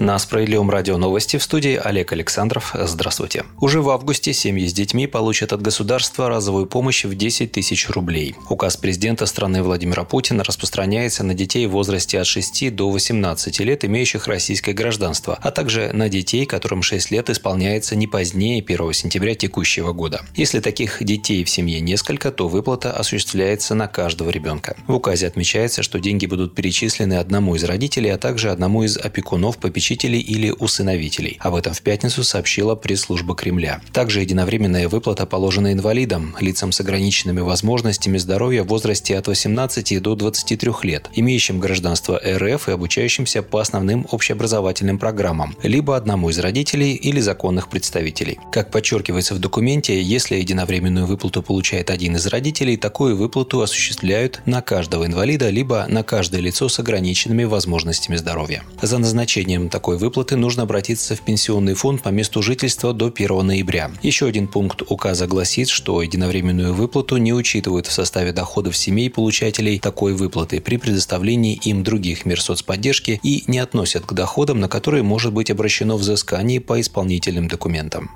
На Справедливом радио новости в студии Олег Александров. Здравствуйте. Уже в августе семьи с детьми получат от государства разовую помощь в 10 тысяч рублей. Указ президента страны Владимира Путина распространяется на детей в возрасте от 6 до 18 лет, имеющих российское гражданство, а также на детей, которым 6 лет исполняется не позднее 1 сентября текущего года. Если таких детей в семье несколько, то выплата осуществляется на каждого ребенка. В указе отмечается, что деньги будут перечислены одному из родителей, а также одному из опекунов попечителей попечителей или усыновителей. Об этом в пятницу сообщила пресс-служба Кремля. Также единовременная выплата положена инвалидам, лицам с ограниченными возможностями здоровья в возрасте от 18 до 23 лет, имеющим гражданство РФ и обучающимся по основным общеобразовательным программам, либо одному из родителей или законных представителей. Как подчеркивается в документе, если единовременную выплату получает один из родителей, такую выплату осуществляют на каждого инвалида, либо на каждое лицо с ограниченными возможностями здоровья. За назначением такой такой выплаты нужно обратиться в пенсионный фонд по месту жительства до 1 ноября. Еще один пункт указа гласит, что единовременную выплату не учитывают в составе доходов семей получателей такой выплаты при предоставлении им других мер соцподдержки и не относят к доходам, на которые может быть обращено взыскание по исполнительным документам.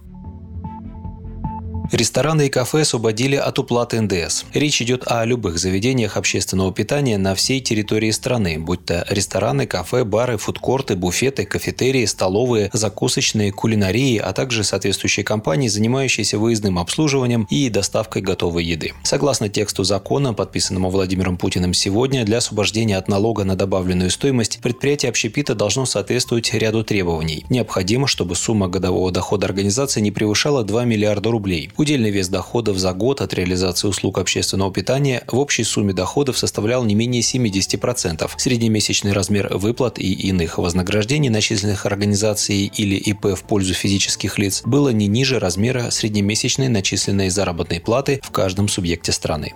Рестораны и кафе освободили от уплаты НДС. Речь идет о любых заведениях общественного питания на всей территории страны, будь то рестораны, кафе, бары, фудкорты, буфеты, кафетерии, столовые, закусочные, кулинарии, а также соответствующие компании, занимающиеся выездным обслуживанием и доставкой готовой еды. Согласно тексту закона, подписанному Владимиром Путиным сегодня, для освобождения от налога на добавленную стоимость предприятие общепита должно соответствовать ряду требований. Необходимо, чтобы сумма годового дохода организации не превышала 2 миллиарда рублей. Удельный вес доходов за год от реализации услуг общественного питания в общей сумме доходов составлял не менее 70%. Среднемесячный размер выплат и иных вознаграждений начисленных организаций или ИП в пользу физических лиц было не ниже размера среднемесячной начисленной заработной платы в каждом субъекте страны.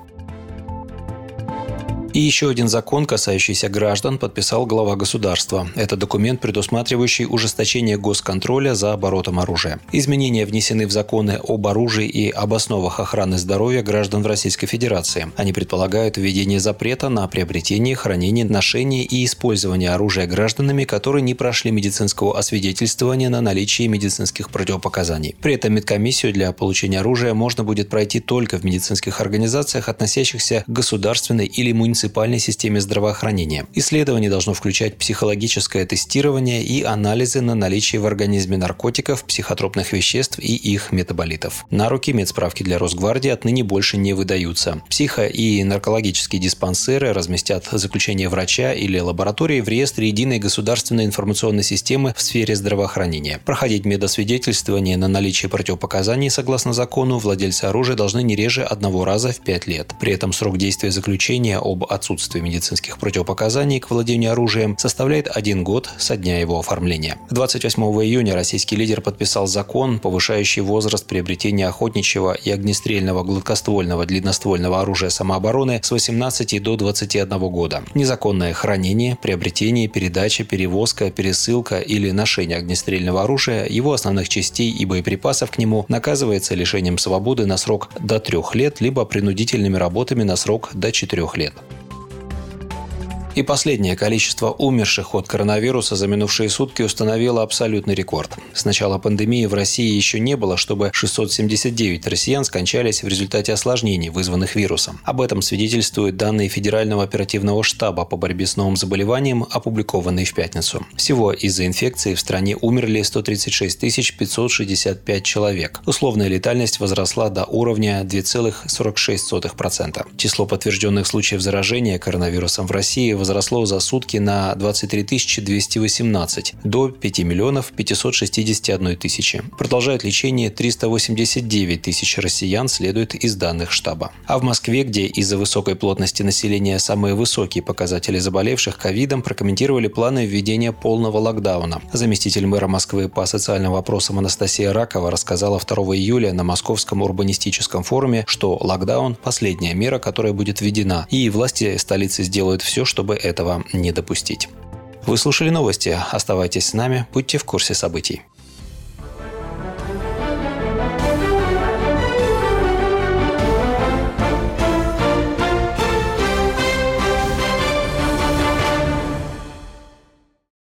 И еще один закон, касающийся граждан, подписал глава государства. Это документ, предусматривающий ужесточение госконтроля за оборотом оружия. Изменения внесены в законы об оружии и об основах охраны здоровья граждан в Российской Федерации. Они предполагают введение запрета на приобретение, хранение, ношение и использование оружия гражданами, которые не прошли медицинского освидетельствования на наличие медицинских противопоказаний. При этом медкомиссию для получения оружия можно будет пройти только в медицинских организациях, относящихся к государственной или муниципальной муниципальной системе здравоохранения. Исследование должно включать психологическое тестирование и анализы на наличие в организме наркотиков, психотропных веществ и их метаболитов. На руки медсправки для Росгвардии отныне больше не выдаются. Психо- и наркологические диспансеры разместят заключение врача или лаборатории в реестре единой государственной информационной системы в сфере здравоохранения. Проходить медосвидетельствование на наличие противопоказаний согласно закону владельцы оружия должны не реже одного раза в пять лет. При этом срок действия заключения об отсутствие медицинских противопоказаний к владению оружием составляет один год со дня его оформления. 28 июня российский лидер подписал закон, повышающий возраст приобретения охотничьего и огнестрельного гладкоствольного длинноствольного оружия самообороны с 18 до 21 года. Незаконное хранение, приобретение, передача, перевозка, пересылка или ношение огнестрельного оружия, его основных частей и боеприпасов к нему наказывается лишением свободы на срок до трех лет либо принудительными работами на срок до четырех лет. И последнее количество умерших от коронавируса за минувшие сутки установило абсолютный рекорд. С начала пандемии в России еще не было, чтобы 679 россиян скончались в результате осложнений, вызванных вирусом. Об этом свидетельствуют данные Федерального оперативного штаба по борьбе с новым заболеванием, опубликованные в пятницу. Всего из-за инфекции в стране умерли 136 565 человек. Условная летальность возросла до уровня 2,46%. Число подтвержденных случаев заражения коронавирусом в России возросло за сутки на 23 218 до 5 миллионов 561 тысячи. Продолжают лечение 389 тысяч россиян, следует из данных штаба. А в Москве, где из-за высокой плотности населения самые высокие показатели заболевших ковидом, прокомментировали планы введения полного локдауна. Заместитель мэра Москвы по социальным вопросам Анастасия Ракова рассказала 2 июля на Московском урбанистическом форуме, что локдаун – последняя мера, которая будет введена, и власти столицы сделают все, чтобы этого не допустить. Вы слушали новости. Оставайтесь с нами, будьте в курсе событий.